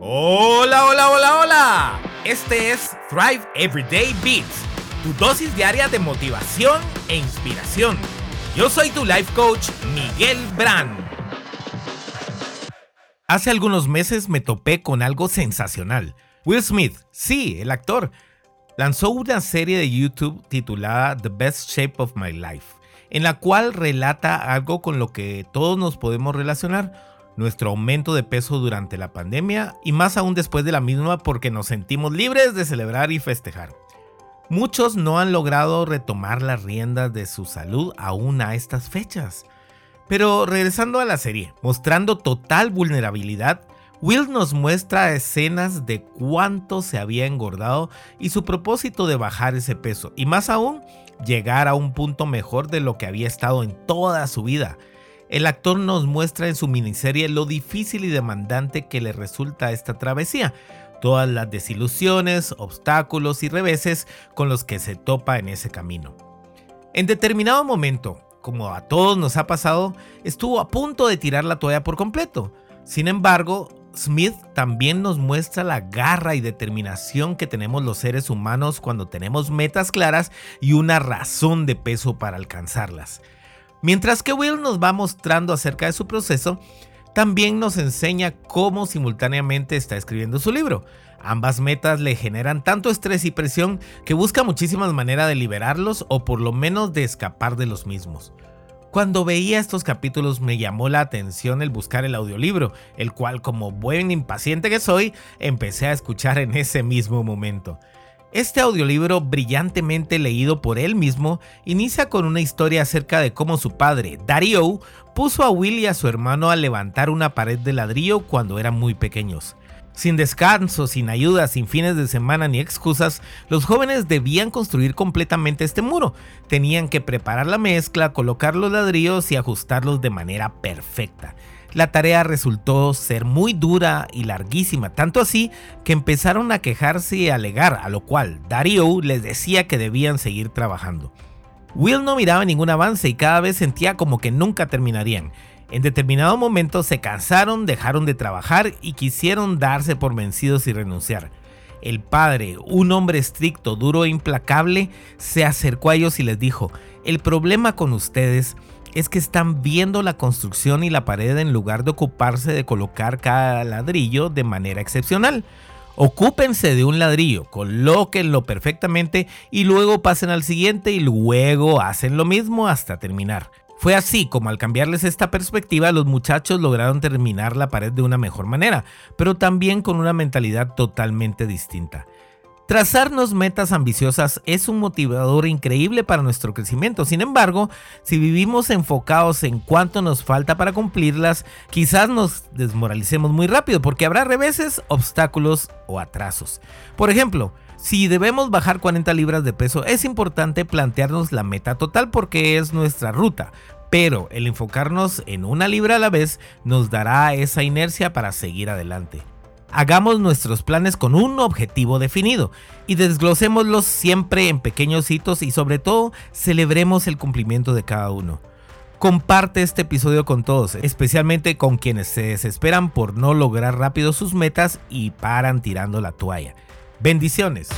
Hola, hola, hola, hola. Este es Thrive Everyday Beats, tu dosis diaria de motivación e inspiración. Yo soy tu life coach, Miguel Brand. Hace algunos meses me topé con algo sensacional. Will Smith, sí, el actor, lanzó una serie de YouTube titulada The Best Shape of My Life, en la cual relata algo con lo que todos nos podemos relacionar nuestro aumento de peso durante la pandemia y más aún después de la misma porque nos sentimos libres de celebrar y festejar. Muchos no han logrado retomar las riendas de su salud aún a estas fechas. Pero regresando a la serie, mostrando total vulnerabilidad, Will nos muestra escenas de cuánto se había engordado y su propósito de bajar ese peso, y más aún, llegar a un punto mejor de lo que había estado en toda su vida. El actor nos muestra en su miniserie lo difícil y demandante que le resulta esta travesía, todas las desilusiones, obstáculos y reveses con los que se topa en ese camino. En determinado momento, como a todos nos ha pasado, estuvo a punto de tirar la toalla por completo. Sin embargo, Smith también nos muestra la garra y determinación que tenemos los seres humanos cuando tenemos metas claras y una razón de peso para alcanzarlas. Mientras que Will nos va mostrando acerca de su proceso, también nos enseña cómo simultáneamente está escribiendo su libro. Ambas metas le generan tanto estrés y presión que busca muchísimas maneras de liberarlos o por lo menos de escapar de los mismos. Cuando veía estos capítulos me llamó la atención el buscar el audiolibro, el cual como buen impaciente que soy, empecé a escuchar en ese mismo momento. Este audiolibro, brillantemente leído por él mismo, inicia con una historia acerca de cómo su padre, Dario, puso a Will y a su hermano a levantar una pared de ladrillo cuando eran muy pequeños. Sin descanso, sin ayuda, sin fines de semana ni excusas, los jóvenes debían construir completamente este muro. Tenían que preparar la mezcla, colocar los ladrillos y ajustarlos de manera perfecta. La tarea resultó ser muy dura y larguísima, tanto así que empezaron a quejarse y alegar, a lo cual Dario les decía que debían seguir trabajando. Will no miraba ningún avance y cada vez sentía como que nunca terminarían. En determinado momento se cansaron, dejaron de trabajar y quisieron darse por vencidos y renunciar. El padre, un hombre estricto, duro e implacable, se acercó a ellos y les dijo, el problema con ustedes es que están viendo la construcción y la pared en lugar de ocuparse de colocar cada ladrillo de manera excepcional. Ocúpense de un ladrillo, colóquenlo perfectamente y luego pasen al siguiente y luego hacen lo mismo hasta terminar. Fue así como al cambiarles esta perspectiva los muchachos lograron terminar la pared de una mejor manera, pero también con una mentalidad totalmente distinta. Trazarnos metas ambiciosas es un motivador increíble para nuestro crecimiento. Sin embargo, si vivimos enfocados en cuánto nos falta para cumplirlas, quizás nos desmoralicemos muy rápido porque habrá reveses, obstáculos o atrasos. Por ejemplo, si debemos bajar 40 libras de peso, es importante plantearnos la meta total porque es nuestra ruta. Pero el enfocarnos en una libra a la vez nos dará esa inercia para seguir adelante. Hagamos nuestros planes con un objetivo definido y desglosémoslos siempre en pequeños hitos y sobre todo celebremos el cumplimiento de cada uno. Comparte este episodio con todos, especialmente con quienes se desesperan por no lograr rápido sus metas y paran tirando la toalla. Bendiciones.